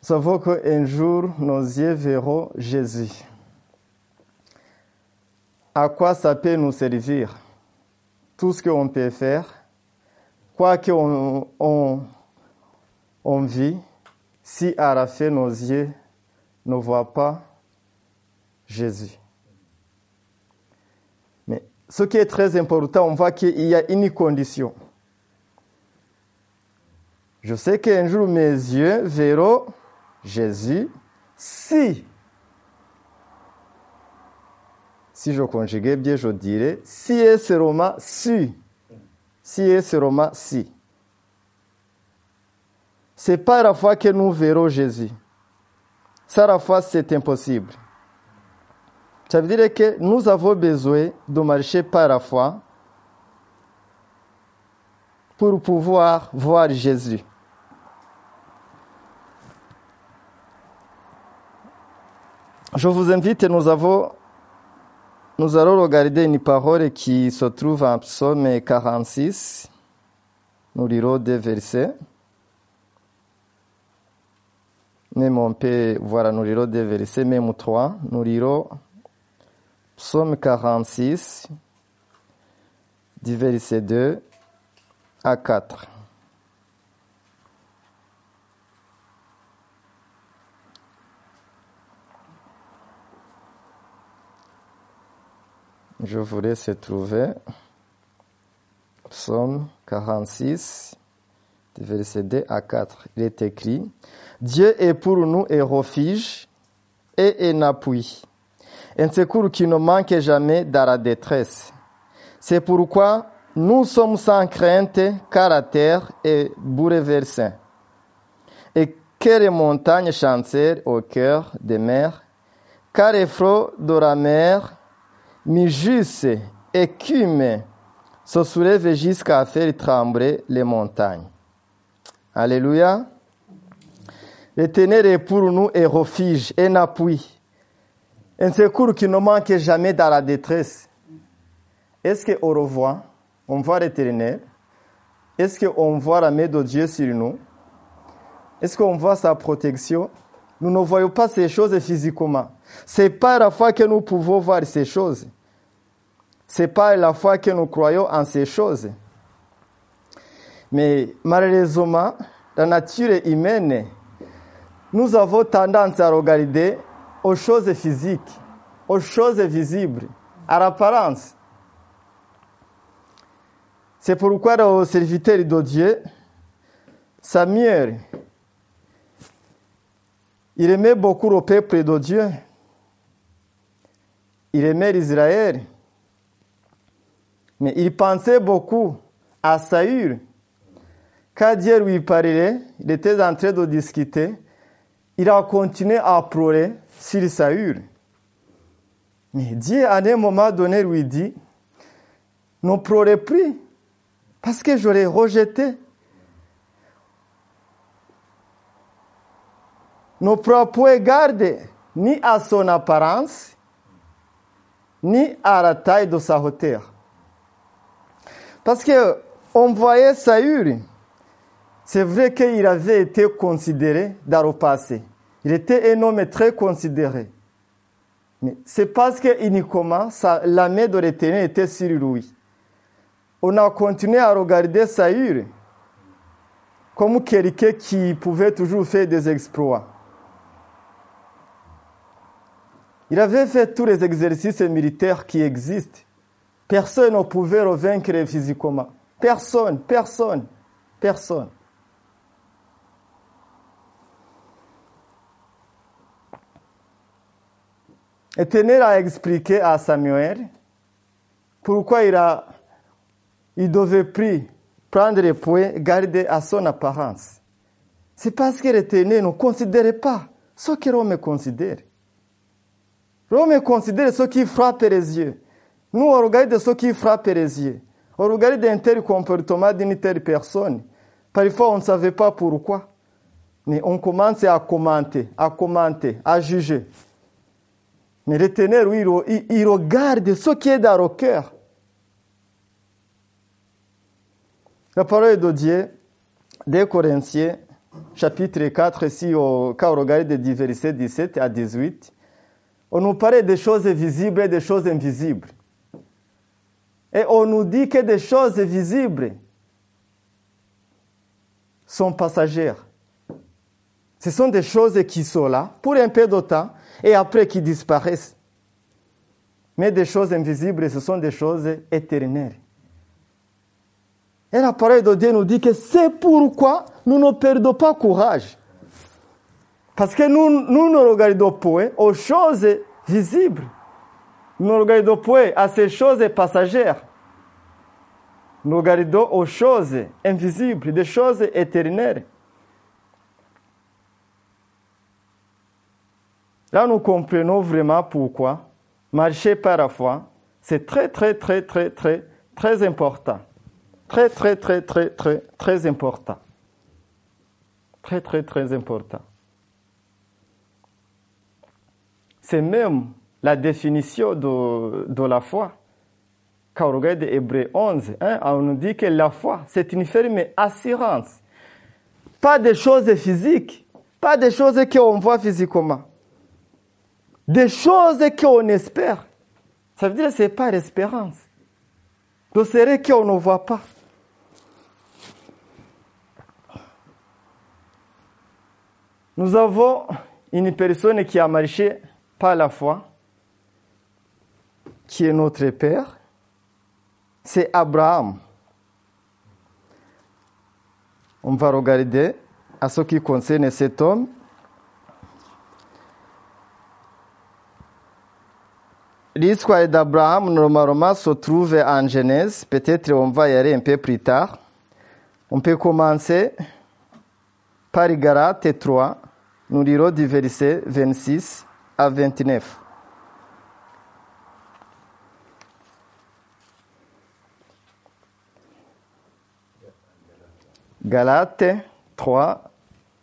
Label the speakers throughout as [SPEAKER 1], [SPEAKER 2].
[SPEAKER 1] savons qu'un jour, nos yeux verront Jésus. À quoi ça peut nous servir? Tout ce qu'on peut faire, quoi qu'on on, on vit, si à la fin nos yeux ne voient pas Jésus. Mais ce qui est très important, on voit qu'il y a une condition. Je sais qu'un jour mes yeux verront Jésus si, si je conjuguais bien, je dirais, si et seulement si, si et seulement si. C'est pas la fois que nous verrons Jésus. Ça, la fois, c'est impossible. Ça veut dire que nous avons besoin de marcher par la foi pour pouvoir voir Jésus. Je vous invite, nous avons, nous allons regarder une parole qui se trouve en psaume 46. Nous lirons deux versets. Même on peut, voilà, nous lirons deux versets, même trois. Nous lirons psaume 46, du verset 2 à 4. Je vous laisse trouver. Psaume 46, du verset 2 à 4. Il est écrit, Dieu est pour nous un refuge et un appui, un secours qui ne manque jamais dans la détresse. C'est pourquoi nous sommes sans crainte, car la terre est bouleversée. Et que les montagnes chancèrent au cœur des mers, car les flots de la mer Mijus écume se soulève jusqu'à faire trembler les montagnes. Alléluia. L'éternel est pour nous un refuge, un appui, un secours qui ne manque jamais dans la détresse. Est-ce qu'on revoit, on voit l'éternel? Est-ce qu'on voit la main de Dieu sur nous? Est-ce qu'on voit sa protection? Nous ne voyons pas ces choses physiquement. C'est pas la fois que nous pouvons voir ces choses. C'est pas la fois que nous croyons en ces choses. Mais malheureusement, la nature humaine, nous avons tendance à regarder aux choses physiques, aux choses visibles, à l'apparence. C'est pourquoi le serviteur de Dieu, Samuel, il aimait beaucoup le peuple de Dieu. Il aimait Israël. Mais il pensait beaucoup à Saül. Quand Dieu lui parlait, il était en train de discuter. Il a continué à pleurer sur Saül. Mais Dieu, à un moment donné, lui dit, ne pleurez plus, parce que je l'ai rejeté. Ne prends point garde ni à son apparence, ni à la taille de sa hauteur. Parce que on voyait Saül, c'est vrai qu'il avait été considéré dans le passé. Il était un homme très considéré. Mais c'est parce que uniquement la main de l'éternel était sur lui. On a continué à regarder Saül comme quelqu'un qui pouvait toujours faire des exploits. Il avait fait tous les exercices militaires qui existent. Personne ne pouvait le vaincre physiquement. Personne, personne, personne. Éternel a expliqué à Samuel pourquoi il, a, il devait plus prendre les points, garder à son apparence. C'est parce que l'Éternel ne considérait pas ce que l'homme considère. L'homme considère ce qui frappe les yeux. Nous, on regarde ce qui frappe les yeux. On regarde un tel comportement d'une telle personne. Parfois, on ne savait pas pourquoi. Mais on commence à commenter, à commenter, à juger. Mais l'éternel, oui, il, regarde ce qui est dans le cœur. La parole de Dieu, des Corinthiens, chapitre 4, si quand on regarde du verset 17 à 18, on nous parlait des choses visibles et des choses invisibles. Et on nous dit que des choses visibles sont passagères. Ce sont des choses qui sont là pour un peu de temps et après qui disparaissent. Mais des choses invisibles, ce sont des choses éternelles. Et la parole de Dieu nous dit que c'est pourquoi nous ne perdons pas courage. Parce que nous, nous ne regardons point aux choses visibles. Nous ne regardons point à ces choses passagères. Nous regardons aux choses invisibles, des choses éternelles. Là, nous comprenons vraiment pourquoi marcher par la foi, c'est très, très, très, très, très, très important. Très, très, très, très, très, très important. Très, très, très important. C'est même la définition de, de la foi. Quand on regarde Hébreu 11, hein, on nous dit que la foi, c'est une ferme assurance. Pas des choses physiques, pas des choses qu'on voit physiquement. Des choses qu'on espère. Ça veut dire que ce n'est pas l'espérance. Donc c'est qu'on ne voit pas. Nous avons une personne qui a marché par la foi, qui est notre Père, c'est Abraham. On va regarder à ce qui concerne cet homme. L'histoire d'Abraham, normalement, se trouve en Genèse. Peut-être on va y aller un peu plus tard. On peut commencer par Galates 3. Nous lirons du verset 26 à 29. Galates 3,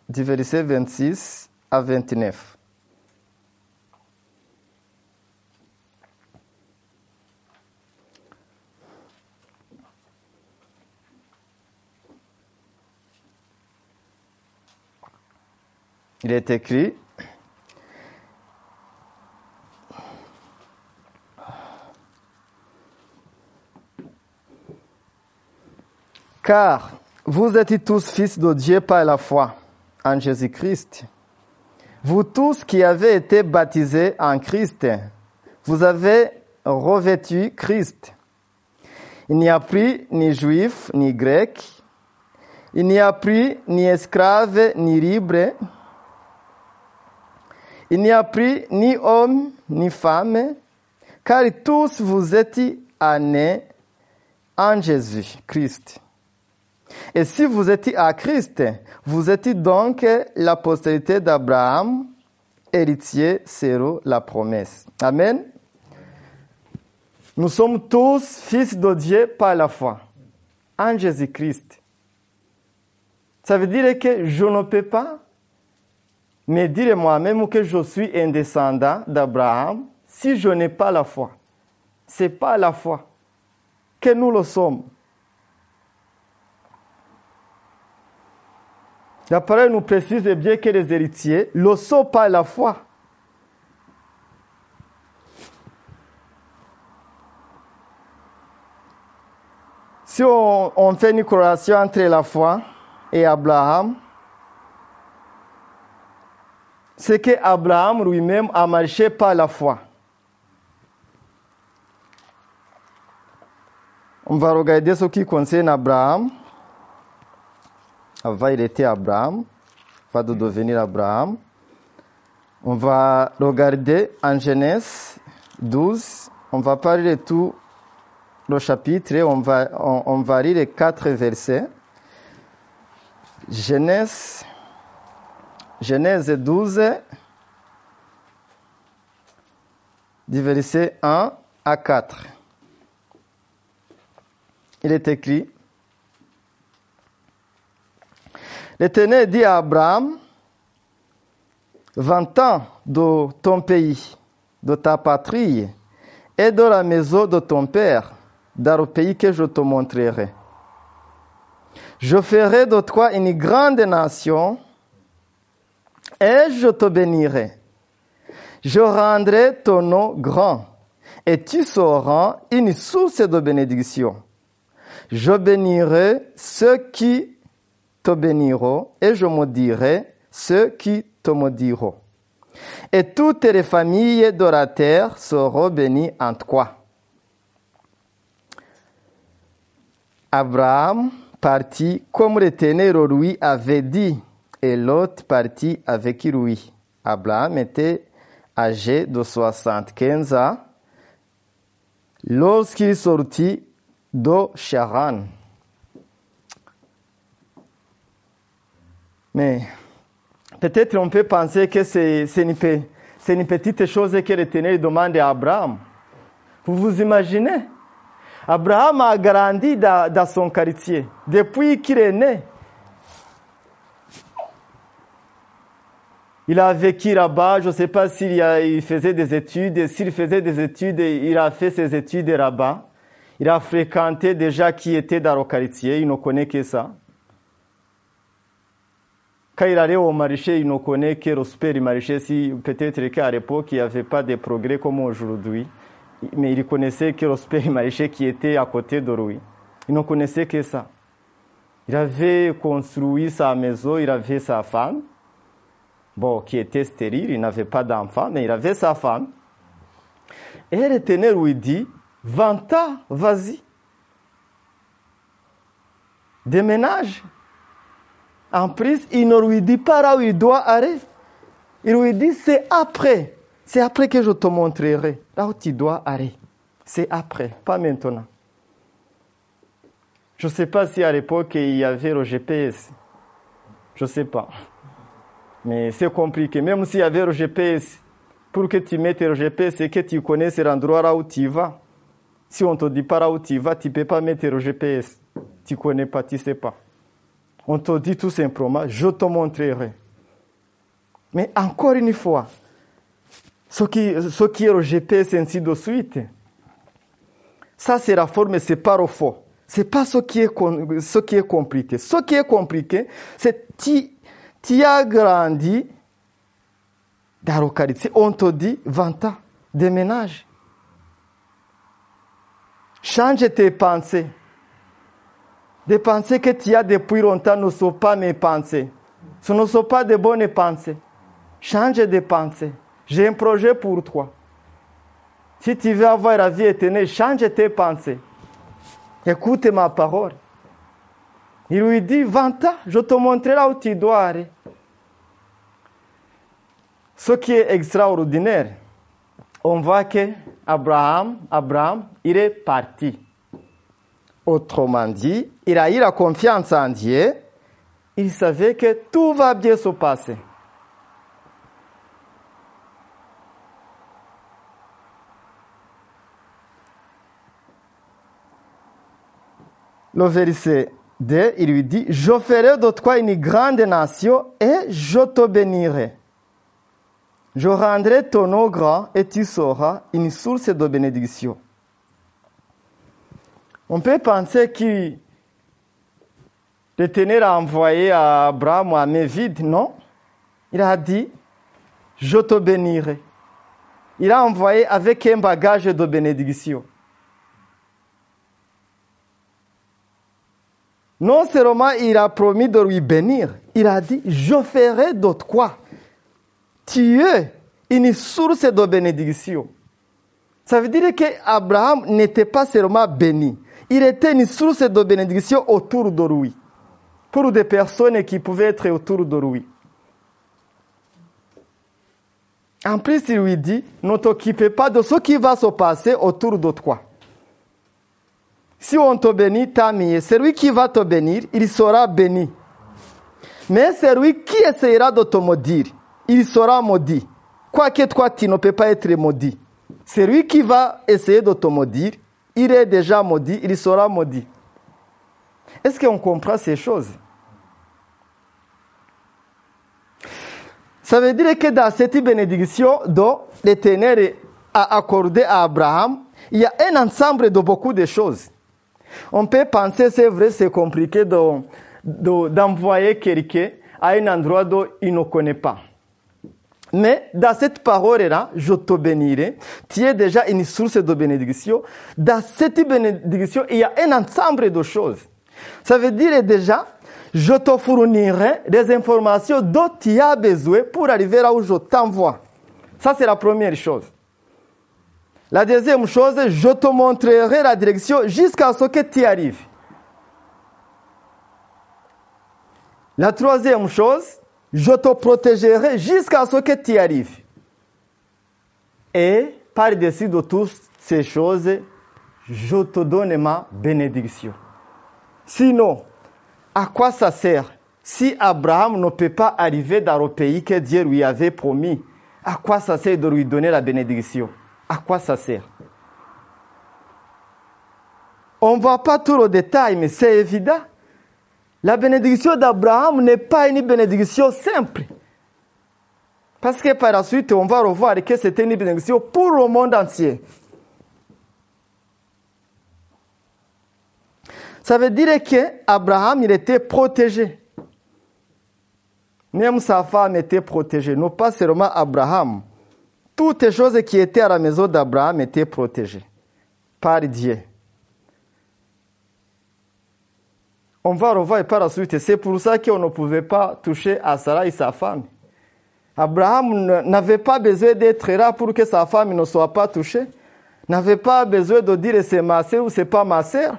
[SPEAKER 1] du verset 26 à 29. Il est écrit Car vous êtes tous fils de Dieu par la foi en Jésus-Christ. Vous tous qui avez été baptisés en Christ, vous avez revêtu Christ. Il n'y a plus ni juif ni grec, il n'y a plus ni esclave ni libre, il n'y a plus ni homme ni femme, car tous vous êtes nés en Jésus-Christ. Et si vous êtes à Christ, vous êtes donc la postérité d'Abraham, héritier sur la promesse. Amen. Nous sommes tous fils de Dieu par la foi en Jésus-Christ. Ça veut dire que je ne peux pas me dire moi-même que je suis un descendant d'Abraham si je n'ai pas la foi. Ce n'est pas la foi que nous le sommes. La parole nous précise bien que les héritiers le sont par la foi. Si on, fait une corrélation entre la foi et Abraham, c'est que Abraham lui-même a marché par la foi. On va regarder ce qui concerne Abraham. Il était Abraham, va de devenir Abraham. On va regarder en Genèse 12. On va parler de tout le chapitre. On va, on, on va lire les quatre versets. Genèse, Genèse 12, du verset 1 à 4. Il est écrit, L'Éternel dit à Abraham, vingt ans de ton pays, de ta patrie et de la maison de ton père, dans le pays que je te montrerai. Je ferai de toi une grande nation et je te bénirai. Je rendrai ton nom grand et tu seras une source de bénédiction. Je bénirai ceux qui béniront et je maudirai ceux qui te maudiront. Et toutes les familles de la terre seront bénies en toi. Abraham partit comme l'Éternel lui avait dit, et l'autre partit avec lui. Abraham était âgé de 75 ans lorsqu'il sortit de Charan. Mais peut-être on peut penser que c'est une, une, petite chose que l'Éternel demande à Abraham. Vous vous imaginez? Abraham a grandi dans, son quartier depuis qu'il est né. Il a vécu là-bas, je ne sais pas s'il il faisait des études, s'il faisait des études, il a fait ses études là-bas. Il a fréquenté déjà qui était dans le quartier, il ne connaît que ça. Quand il allait au marché, il ne connaît que le supermarché, si peut-être qu'à l'époque, il n'y avait pas de progrès comme aujourd'hui. Mais il connaissait que le supermarché qui était à côté de lui. Il ne connaissait que ça. Il avait construit sa maison, il avait sa femme bon, qui était stérile, il n'avait pas d'enfant, mais il avait sa femme. Et l'Éternel lui dit, Vanta, vas-y. Déménage. En plus, il ne lui dit pas là où il doit aller. Il lui dit, c'est après. C'est après que je te montrerai là où tu dois aller. C'est après, pas maintenant. Je ne sais pas si à l'époque il y avait le GPS. Je ne sais pas. Mais c'est compliqué. Même s'il y avait le GPS, pour que tu mettes le GPS et que tu connaisses l'endroit là où tu vas, si on ne te dit pas là où tu vas, tu ne peux pas mettre le GPS. Tu ne connais pas, tu ne sais pas. On te dit tout simplement, je te montrerai. Mais encore une fois, ce qui, ce qui est le GPS ainsi de suite, ça c'est la forme, c'est pas le faux. C'est pas ce qui est, ce qui est compliqué. Ce qui est compliqué, c'est tu as grandi dans le quartier, on te dit, vanta, déménage. Change tes pensées. Des pensées que tu as depuis longtemps ne sont pas mes pensées. Ce ne sont pas de bonnes pensées. Change de pensées. J'ai un projet pour toi. Si tu veux avoir la vie éternelle, change tes pensées. Écoute ma parole. Il lui dit, vanta, je te montrerai où tu dois aller. Ce qui est extraordinaire, on voit que Abraham, Abraham, il est parti. Autrement dit, il a eu la confiance en Dieu. Il savait que tout va bien se passer. Le verset 2, il lui dit, je ferai de toi une grande nation et je te bénirai. Je rendrai ton nom grand et tu seras une source de bénédiction. On peut penser que l'Éternel a envoyé à Abraham à main. Non? Il a dit, je te bénirai. Il a envoyé avec un bagage de bénédiction. Non seulement il a promis de lui bénir, il a dit, je ferai d'autres quoi tu es une source de bénédiction. Ça veut dire qu'Abraham n'était pas seulement béni, il était une source de bénédiction autour de lui, pour des personnes qui pouvaient être autour de lui. En plus, il lui dit, ne t'occupe pas de ce qui va se passer autour de toi. Si on te bénit, tant mieux. Celui qui va te bénir, il sera béni. Mais celui qui essayera de te maudire, il sera maudit. Quoique toi, tu ne peux pas être maudit. Celui qui va essayer de te maudire, il est déjà maudit, il sera maudit. Est-ce qu'on comprend ces choses? Ça veut dire que dans cette bénédiction dont l'Éternel a accordé à Abraham, il y a un ensemble de beaucoup de choses. On peut penser, c'est vrai, c'est compliqué de, de- d'envoyer quelqu'un à un endroit dont il ne connaît pas. Mais dans cette parole-là, je te bénirai. Tu es déjà une source de bénédiction. Dans cette bénédiction, il y a un ensemble de choses. Ça veut dire déjà, je te fournirai des informations dont tu as besoin pour arriver là où je t'envoie. Ça, c'est la première chose. La deuxième chose, je te montrerai la direction jusqu'à ce que tu arrives. La troisième chose, je te protégerai jusqu'à ce que tu arrives. Et par-dessus de toutes ces choses, je te donne ma bénédiction. Sinon, à quoi ça sert si Abraham ne peut pas arriver dans le pays que Dieu lui avait promis? À quoi ça sert de lui donner la bénédiction? À quoi ça sert? On ne voit pas tout le détail, mais c'est évident. La bénédiction d'Abraham n'est pas une bénédiction simple. Parce que par la suite, on va revoir que c'était une bénédiction pour le monde entier. Ça veut dire qu'Abraham, il était protégé. Même sa femme était protégée. Non pas seulement Abraham. Toutes les choses qui étaient à la maison d'Abraham étaient protégées par Dieu. On va revoir par la suite. C'est pour ça qu'on ne pouvait pas toucher à Sarah et sa femme. Abraham n'avait pas besoin d'être là pour que sa femme ne soit pas touchée. N'avait pas besoin de dire c'est ma soeur ou c'est pas ma soeur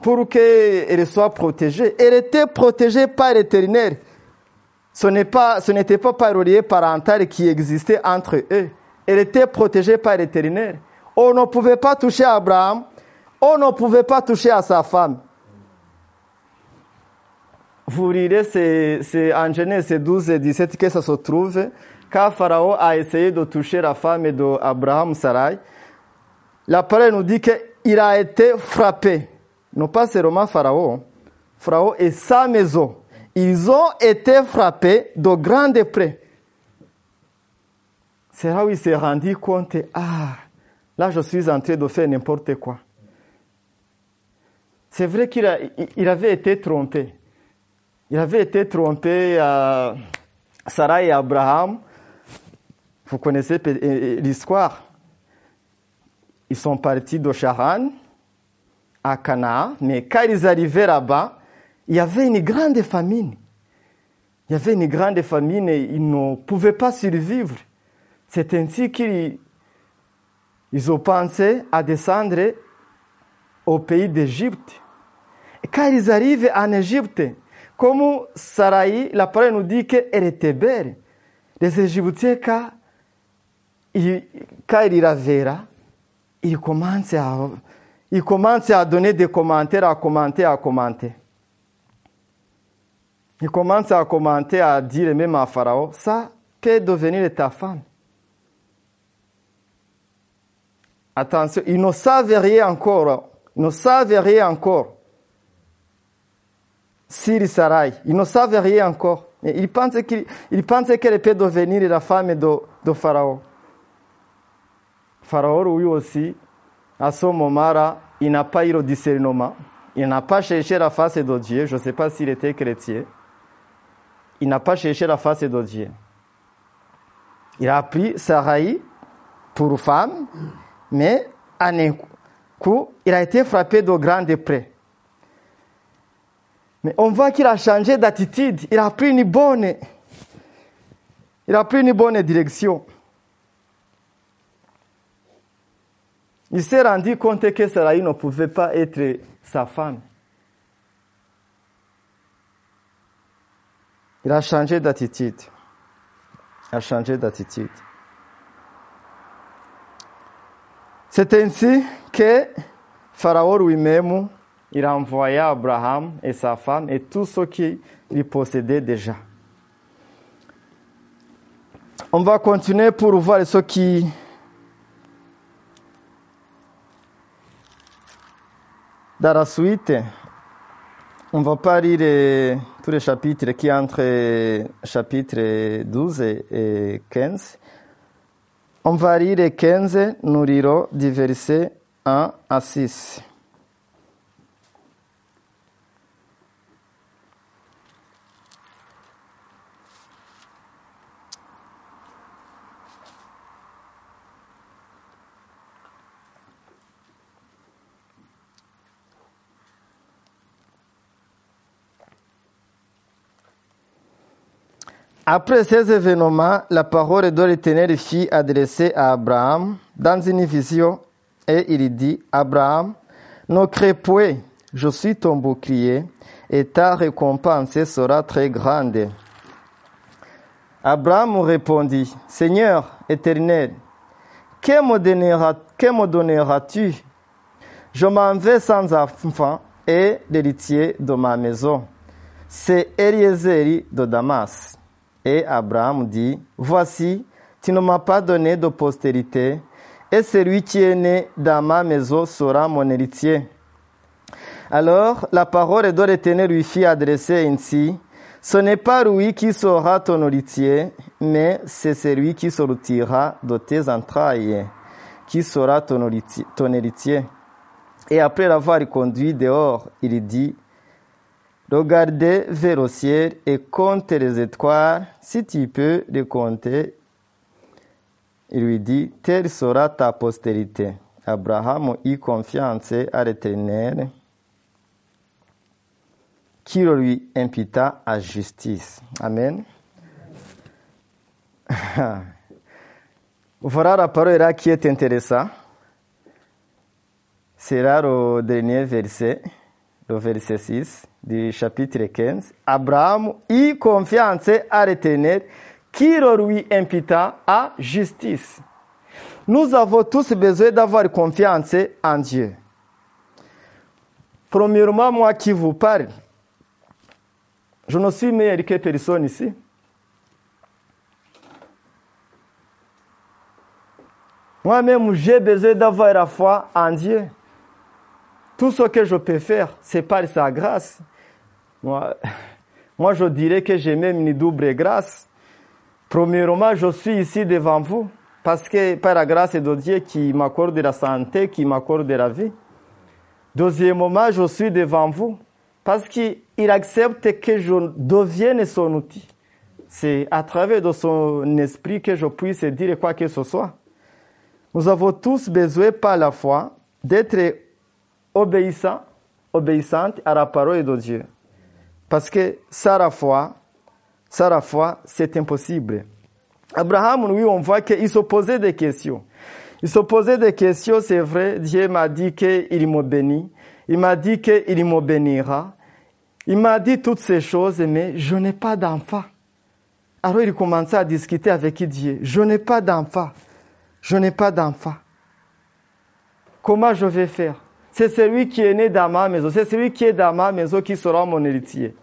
[SPEAKER 1] pour qu'elle soit protégée. Elle était protégée par l'éternel. Ce n'est pas, ce n'était pas par le parental qui existait entre eux. Elle était protégée par l'éternel. On ne pouvait pas toucher à Abraham. On ne pouvait pas toucher à sa femme. Vous lirez, c'est en Genèse 12 et 17 que ça se trouve. Quand Pharaon a essayé de toucher la femme d'Abraham, Sarai, la parole nous dit qu'il a été frappé. Non pas seulement Pharaon, Pharaon et sa maison. Ils ont été frappés de grand près. C'est là où il s'est rendu compte, ah, là je suis en train de faire n'importe quoi. C'est vrai qu'il il avait été trompé. Il avait été trompé à Sarah et Abraham. Vous connaissez l'histoire. Ils sont partis de Charan à Canaan, mais quand ils arrivaient là-bas, il y avait une grande famine. Il y avait une grande famine et ils ne pouvaient pas survivre. C'est ainsi qu'ils ils ont pensé à descendre au pays d'Égypte. Et quand ils arrivent en Égypte, comme Sarai, la parole nous dit qu'elle était belle. Les Égyptiens, quand ils la verra, ils commencent, à, ils commencent à donner des commentaires, à commenter, à commenter. Ils commencent à commenter, à dire même à Pharaon, ça peut devenir ta femme? Attention, ils ne savent rien encore. Ils ne savent rien encore. Siri Sarai. Ils ne savent rien encore. Ils pensent qu'elle peut devenir la femme de, de Pharaon. Pharaon, lui aussi, à ce moment-là, il n'a pas eu le discernement. Il n'a pas cherché la face de Dieu. Je ne sais pas s'il était chrétien. Il n'a pas cherché la face de Dieu. Il a pris Sarai pour femme, mais en un coup, il a été frappé de grand près. Mais on voit qu'il a changé d'attitude. Il a pris une bonne, il a pris une bonne direction. Il s'est rendu compte que Sarai ne pouvait pas être sa femme. Il a changé d'attitude. Il a changé d'attitude. C'est ainsi que Pharaon lui-même, il a envoyé Abraham et sa femme et tout ce qu'il possédait déjà. On va continuer pour voir ce qui dans la suite. On va pas lire tous les chapitres qui entre chapitre 12 et 15. On va lire 15, nous lirons du verset 1 à 6. Après ces événements, la parole de l'Éternel fut adressée à Abraham dans une vision et il dit, Abraham, ne crée point, je suis ton bouclier et ta récompense sera très grande. Abraham répondit, Seigneur éternel, que me donneras-tu? Je m'en vais sans enfant et l'héritier de ma maison. C'est Eliezer de Damas. Et Abraham dit, Voici, tu ne m'as pas donné de postérité, et celui qui est né dans ma maison sera mon héritier. Alors la parole de l'Éternel lui fit adresser ainsi, Ce n'est pas lui qui sera ton héritier, mais c'est celui qui sortira de tes entrailles, qui sera ton héritier. Et après l'avoir conduit dehors, il dit, Regardez vers le ciel et comptez les étoiles, si tu peux les compter. Il lui dit, Telle sera ta postérité. Abraham eut confiance à l'Éternel, qui le lui imputa à justice. Amen. voilà la parole qui est intéressante. C'est là le dernier verset, le verset 6 du chapitre 15. Abraham eut confiance à l'Éternel qui le lui imputa à justice. Nous avons tous besoin d'avoir confiance en Dieu. Premièrement, moi qui vous parle, je ne suis meilleur que personne ici. Moi-même, j'ai besoin d'avoir la foi en Dieu. Tout ce que je peux faire, c'est par sa grâce. Moi, moi, je dirais que j'ai même une double grâce. Premièrement, je suis ici devant vous parce que par la grâce de Dieu qui m'accorde la santé, qui m'accorde la vie. Deuxièmement, je suis devant vous parce qu'il accepte que je devienne son outil. C'est à travers de son esprit que je puisse dire quoi que ce soit. Nous avons tous besoin par la foi d'être obéissants, obéissantes à la parole de Dieu. Parce que sans la foi, sans la foi, c'est impossible. Abraham, lui, on voit qu'il se posait des questions. Il se posait des questions, c'est vrai. Dieu m'a dit qu'il me bénit. Il m'a dit qu'il me bénira. Il m'a dit toutes ces choses, mais je n'ai pas d'enfant. Alors il commençait à discuter avec Dieu. Je n'ai pas d'enfant. Je n'ai pas d'enfant. Comment je vais faire? C'est celui qui est né dans ma maison. C'est celui qui est dans ma maison qui sera mon héritier.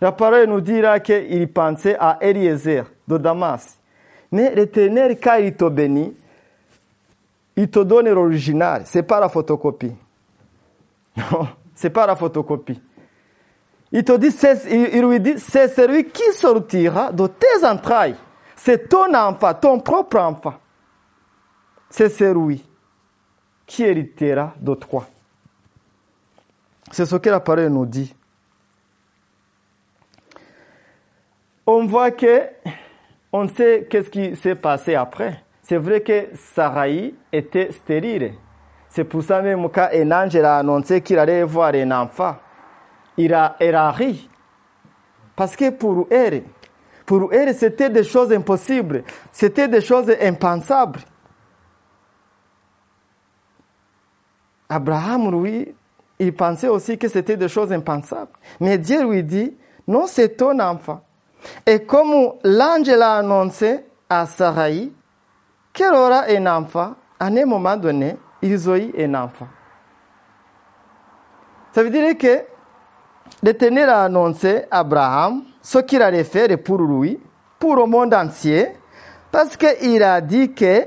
[SPEAKER 1] La parole nous dira qu'il pensait à Eliezer de Damas. Mais l'éternel, quand il te bénit, il te donne l'original. C'est pas la photocopie. Non, c'est pas la photocopie. Il te dit, il lui dit, c'est celui qui sortira de tes entrailles. C'est ton enfant, ton propre enfant. C'est celui qui héritera de toi. C'est ce que la parole nous dit. On voit que, on sait qu'est-ce qui s'est passé après. C'est vrai que Sarai était stérile. C'est pour ça même quand un ange a annoncé qu'il allait voir un enfant, il a, elle a ri. Parce que pour elle, pour elle, c'était des choses impossibles. C'était des choses impensables. Abraham, lui, il pensait aussi que c'était des choses impensables. Mais Dieu lui dit, non, c'est ton enfant. Et comme l'ange l'a annoncé à Sarai qu'elle aura un enfant, à un moment donné, ils ont eu un enfant. Ça veut dire que l'Éternel a annoncé à Abraham ce qu'il allait faire pour lui, pour le monde entier, parce qu'il a dit que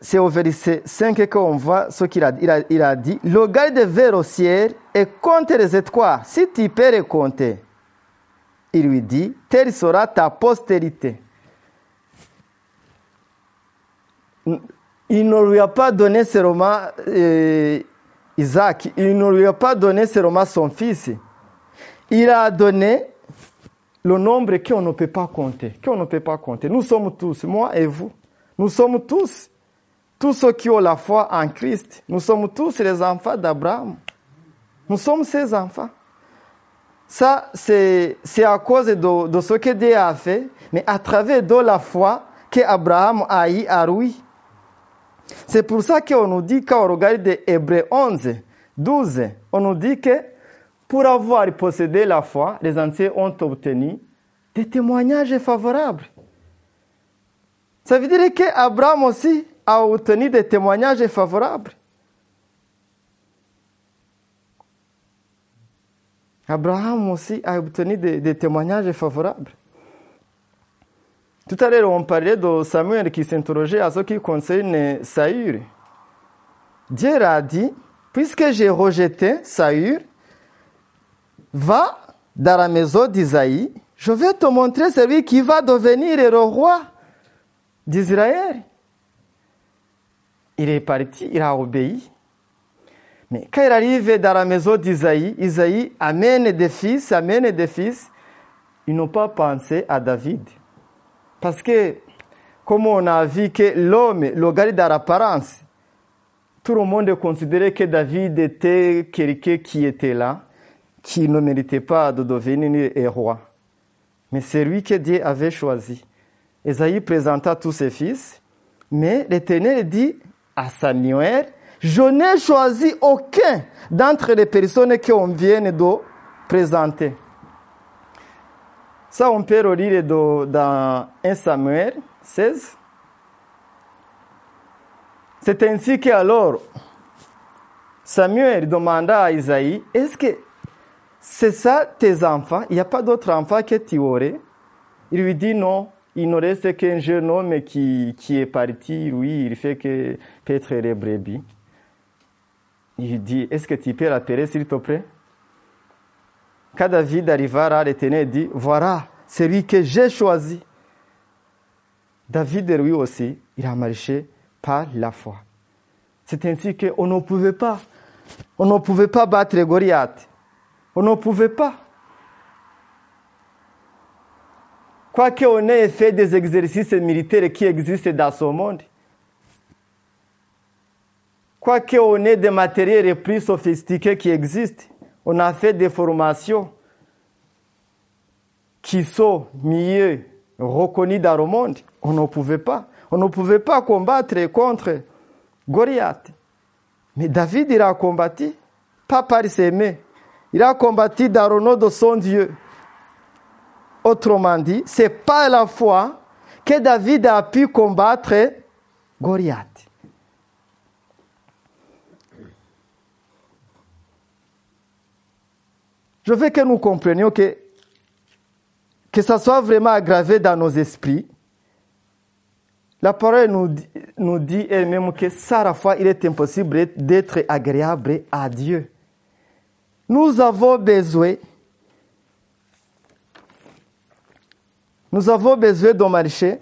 [SPEAKER 1] c'est au verset 5 qu'on voit ce qu'il a, il a, il a dit. Le ciel et compte les étoiles, si tu peux les compter. Il lui dit, telle sera ta postérité. Il ne lui a pas donné seulement euh, Isaac, il ne lui a pas donné seulement son fils. Il a donné le nombre qu'on ne peut pas compter, qu'on ne peut pas compter. Nous sommes tous, moi et vous, nous sommes tous tous ceux qui ont la foi en Christ, nous sommes tous les enfants d'Abraham. Nous sommes ses enfants. Ça, c'est à cause de, de, ce que Dieu a fait, mais à travers de la foi que Abraham a eu à lui. C'est pour ça qu'on nous dit, quand on regarde Hébreu 11, 12, on nous dit que pour avoir possédé la foi, les anciens ont obtenu des témoignages favorables. Ça veut dire qu'Abraham aussi a obtenu des témoignages favorables. Abraham aussi a obtenu des, témoignages favorables. Tout à l'heure, on parlait de Samuel qui s'interrogeait à ce qui concerne Saül. Dieu a dit, puisque j'ai rejeté Saül, va dans la maison d'Isaïe, je vais te montrer celui qui va devenir le roi d'Israël. Il est parti, il a obéi. Mais quand il arrive dans la maison d'Isaïe, Isaïe amène des fils, amène des fils. Ils n'ont pas pensé à David. Parce que, comme on a vu que l'homme, le gars dans l'apparence, tout le monde considérait que David était quelqu'un qui était là, qui ne méritait pas de devenir roi. Mais c'est lui que Dieu avait choisi. Isaïe présenta tous ses fils, mais l'Éternel dit à Samuel, je n'ai choisi aucun d'entre les personnes qu'on vient de présenter. Ça, on peut relire dans 1 Samuel 16. C'est ainsi qu'alors, Samuel demanda à Isaïe, est-ce que c'est ça tes enfants? Il n'y a pas d'autres enfants que tu aurais? Il lui dit non, il ne reste qu'un jeune homme qui, qui est parti, oui, il fait que peut-être les brebis. Il dit, est-ce que tu peux l'appeler s'il te plaît? Quand David arriva là, l'Éternel dit, voilà, celui que j'ai choisi. David, lui aussi, il a marché par la foi. C'est ainsi qu'on ne pouvait pas, on ne pouvait pas battre Goliath. On ne pouvait pas. Quoique on ait fait des exercices militaires qui existent dans ce monde, quoique on ait des matériels plus sophistiqués qui existent, on a fait des formations qui sont mieux reconnus dans le monde, on ne pouvait pas. On ne pouvait pas combattre contre Goliath. Mais David, il a combattu, pas par ses mains. Il a combattu dans le nom de son Dieu. Autrement dit, c'est pas la foi que David a pu combattre Goliath. Je veux que nous comprenions que que ça soit vraiment aggravé dans nos esprits. La parole nous, nous dit elle-même que sans la foi, il est impossible d'être agréable à Dieu. Nous avons besoin, nous avons besoin de marcher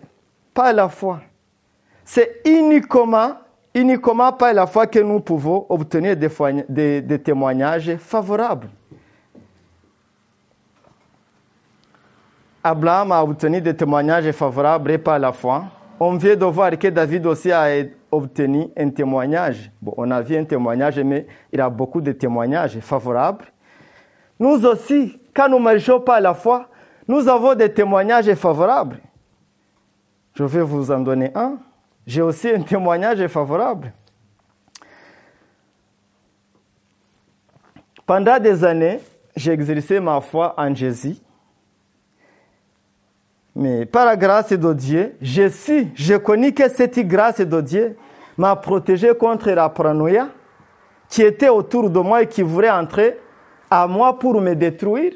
[SPEAKER 1] par la foi. C'est uniquement, uniquement par la foi que nous pouvons obtenir des, des, témoignages favorables. Abraham a obtenu des témoignages favorables par la foi. On vient de voir que David aussi a obtenu un témoignage. Bon, on a vu un témoignage, mais il a beaucoup de témoignages favorables. Nous aussi, quand nous marchons par la foi, nous avons des témoignages favorables. Je vais vous en donner un. J'ai aussi un témoignage favorable. Pendant des années, j'ai exercé ma foi en Jésus. Mais par la grâce de Dieu, je suis, je connais que cette grâce de Dieu m'a protégé contre la paranoïa qui était autour de moi et qui voulait entrer à moi pour me détruire.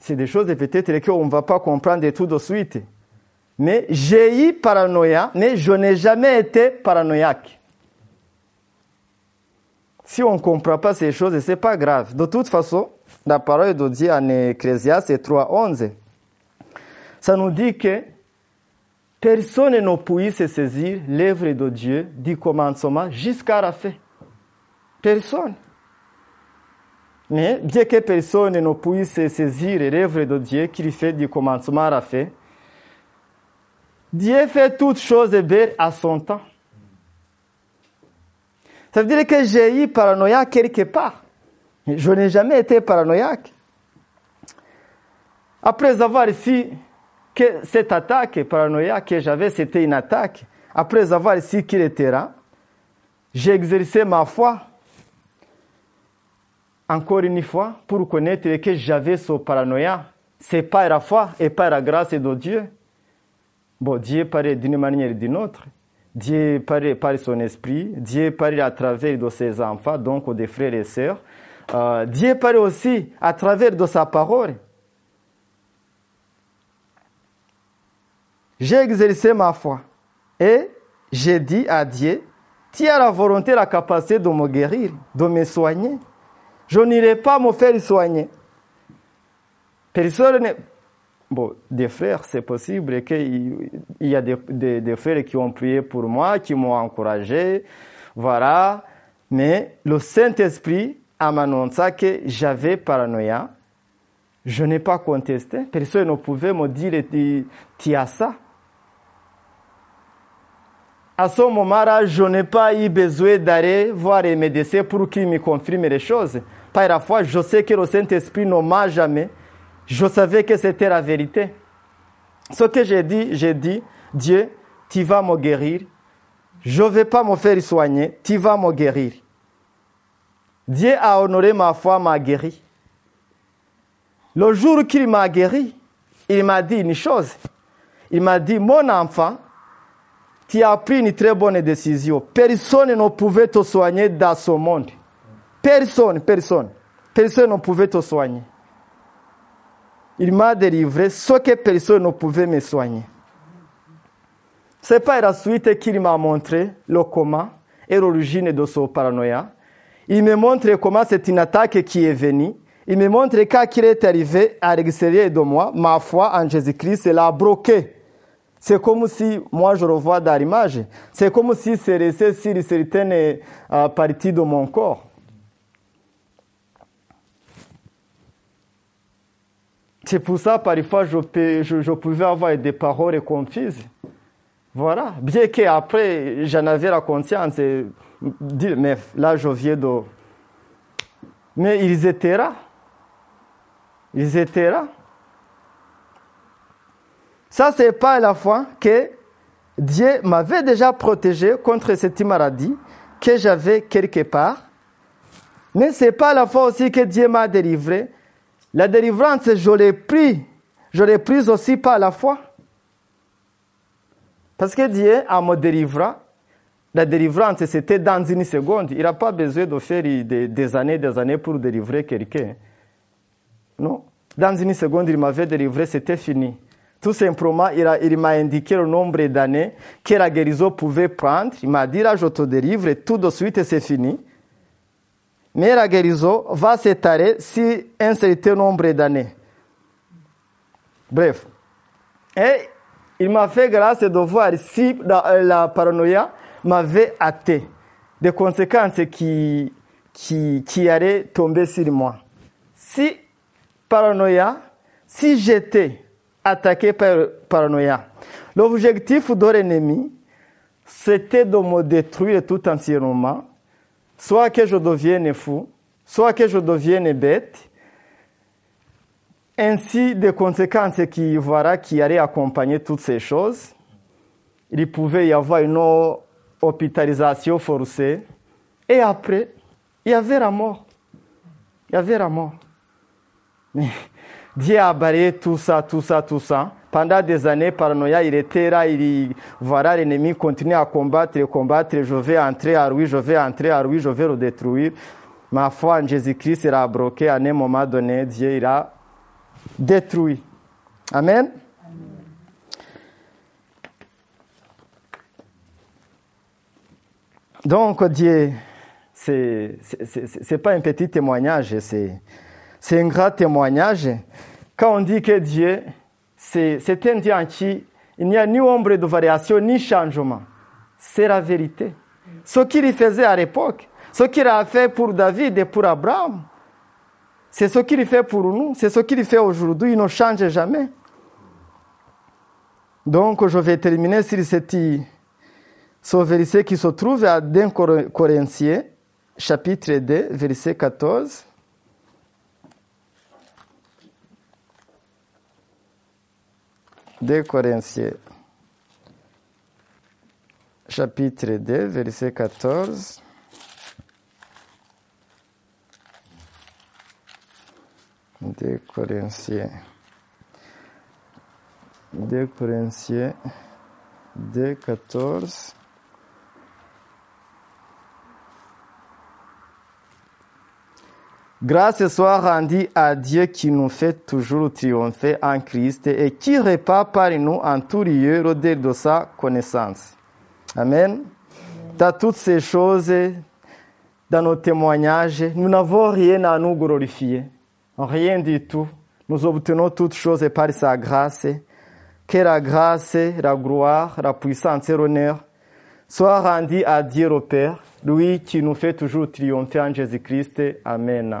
[SPEAKER 1] C'est des choses peut-être qu'on ne va pas comprendre tout de suite. Mais j'ai eu paranoïa, mais je n'ai jamais été paranoïaque. Si on ne comprend pas ces choses, ce n'est pas grave. De toute façon, la parole de Dieu en Ecclésiaste 3.11, ça nous dit que personne ne peut se saisir l'œuvre de Dieu du commencement jusqu'à la fin. Personne. Mais bien que personne ne puisse saisir l'œuvre de Dieu qu'il fait du commencement à la fin, Dieu fait toutes choses belles à son temps. Ça veut dire que j'ai eu paranoïa quelque part. Je n'ai jamais été paranoïaque. Après avoir su que cette attaque paranoïaque que j'avais, c'était une attaque, après avoir su qu'il était là, j'ai exercé ma foi encore une fois pour connaître que j'avais ce paranoïa. C'est par la foi et par la grâce de Dieu. Bon, Dieu parle d'une manière ou d'une autre. Dieu parle par son esprit. Dieu parle à travers de ses enfants, donc des frères et sœurs. Euh, Dieu parle aussi à travers de sa parole. J'ai exercé ma foi et j'ai dit à Dieu, tu as la volonté, la capacité de me guérir, de me soigner. Je n'irai pas me faire soigner. Personne Bon, des frères, c'est possible qu'il y a des, frères qui ont prié pour moi, qui m'ont encouragé, voilà. Mais le Saint-Esprit a annoncé que j'avais paranoïa. Je n'ai pas contesté. Personne ne pouvait me dire, tu as ça? À ce moment-là, je n'ai pas eu besoin d'aller voir les médecins pour qu'ils me confirment les choses. Par la foi, je sais que le Saint-Esprit ne m'a jamais. Je savais que c'était la vérité. Ce que j'ai dit, j'ai dit, Dieu, tu vas me guérir. Je ne vais pas me faire soigner, tu vas me guérir. Dieu a honoré ma foi, m'a guéri. Le jour qu'il m'a guéri, il m'a dit une chose. Il m'a dit, mon enfant, tu as pris une très bonne décision. Personne ne pouvait te soigner dans ce monde. Personne, personne. Personne ne pouvait te soigner. Il m'a délivré ce que personne ne pouvait me soigner. C'est par la suite qu'il m'a montré le comment et l'origine de ce paranoïa. Il me montre comment c'est une attaque qui est venue. Il me montre quand il est arrivé à l'extérieur de moi, ma foi en Jésus-Christ l'a bloqué. C'est comme si, moi je revois dans l'image, c'est comme si c'est resté sur certaines euh, parties de mon corps. C'est pour ça, parfois, je, pouvais avoir des paroles confuses. Voilà. Bien qu'après, j'en avais la conscience et mais là, je viens de. Mais ils étaient là. Ils étaient là. Ça, c'est pas la fois que Dieu m'avait déjà protégé contre cette maladie que j'avais quelque part. Mais c'est pas la fois aussi que Dieu m'a délivré. La délivrance, je l'ai pris. Je l'ai prise aussi par la foi. Parce que Dieu, a me délivré, la délivrance, c'était dans une seconde. Il n'a pas besoin de faire des, des années, des années pour délivrer quelqu'un. Non. Dans une seconde, il m'avait délivré, c'était fini. Tout simplement, il m'a indiqué le nombre d'années que la guérison pouvait prendre. Il m'a dit, là, je te délivre, tout de suite, c'est fini. Mais la guérison va s'étaler si un certain nombre d'années. Bref. Et il m'a fait grâce de voir si la, la paranoïa m'avait hâté. Des conséquences qui, qui, qui allaient tomber sur moi. Si paranoïa, si j'étais attaqué par paranoïa. L'objectif de l'ennemi, c'était de me détruire tout entièrement, soit que je devienne fou, soit que je devienne bête, ainsi des conséquences qui, voilà, qui allaient accompagner toutes ces choses. Il pouvait y avoir une hospitalisation forcée, et après, il y avait la mort. Il y avait la mort. Dieu a balayé tout ça, tout ça, tout ça. Pendant des années, paranoïa, il était là, il, voilà, l'ennemi continue à combattre et combattre. Je vais entrer à lui, je vais entrer à lui, je vais le détruire. Ma foi en Jésus-Christ sera bloquée. À un moment donné, Dieu ira détruit. Amen. Donc, Dieu, c'est n'est pas un petit témoignage, c'est un grand témoignage. Quand on dit que Dieu, c'est un Dieu en qui il n'y a ni ombre de variation, ni changement. C'est la vérité. Ce qu'il faisait à l'époque, ce qu'il a fait pour David et pour Abraham, c'est ce qu'il fait pour nous, c'est ce qu'il fait aujourd'hui, il ne change jamais. Donc, je vais terminer sur cette, ce verset qui se trouve à 1 Corinthiens, chapitre 2, verset 14. 2 Corinthiens chapitre 2, verset 14. Deux Corinthiens. 2 Corinthiens 2, 14. Grâce soit rendue à Dieu qui nous fait toujours triompher en Christ et qui répare par nous en tout lieu l'odeur de sa connaissance. Amen. Dans toutes ces choses, dans nos témoignages, nous n'avons rien à nous glorifier. Rien du tout. Nous obtenons toutes choses par sa grâce. Que la grâce, la gloire, la puissance et l'honneur soient rendus à Dieu le Père, lui qui nous fait toujours triompher en Jésus-Christ. Amen.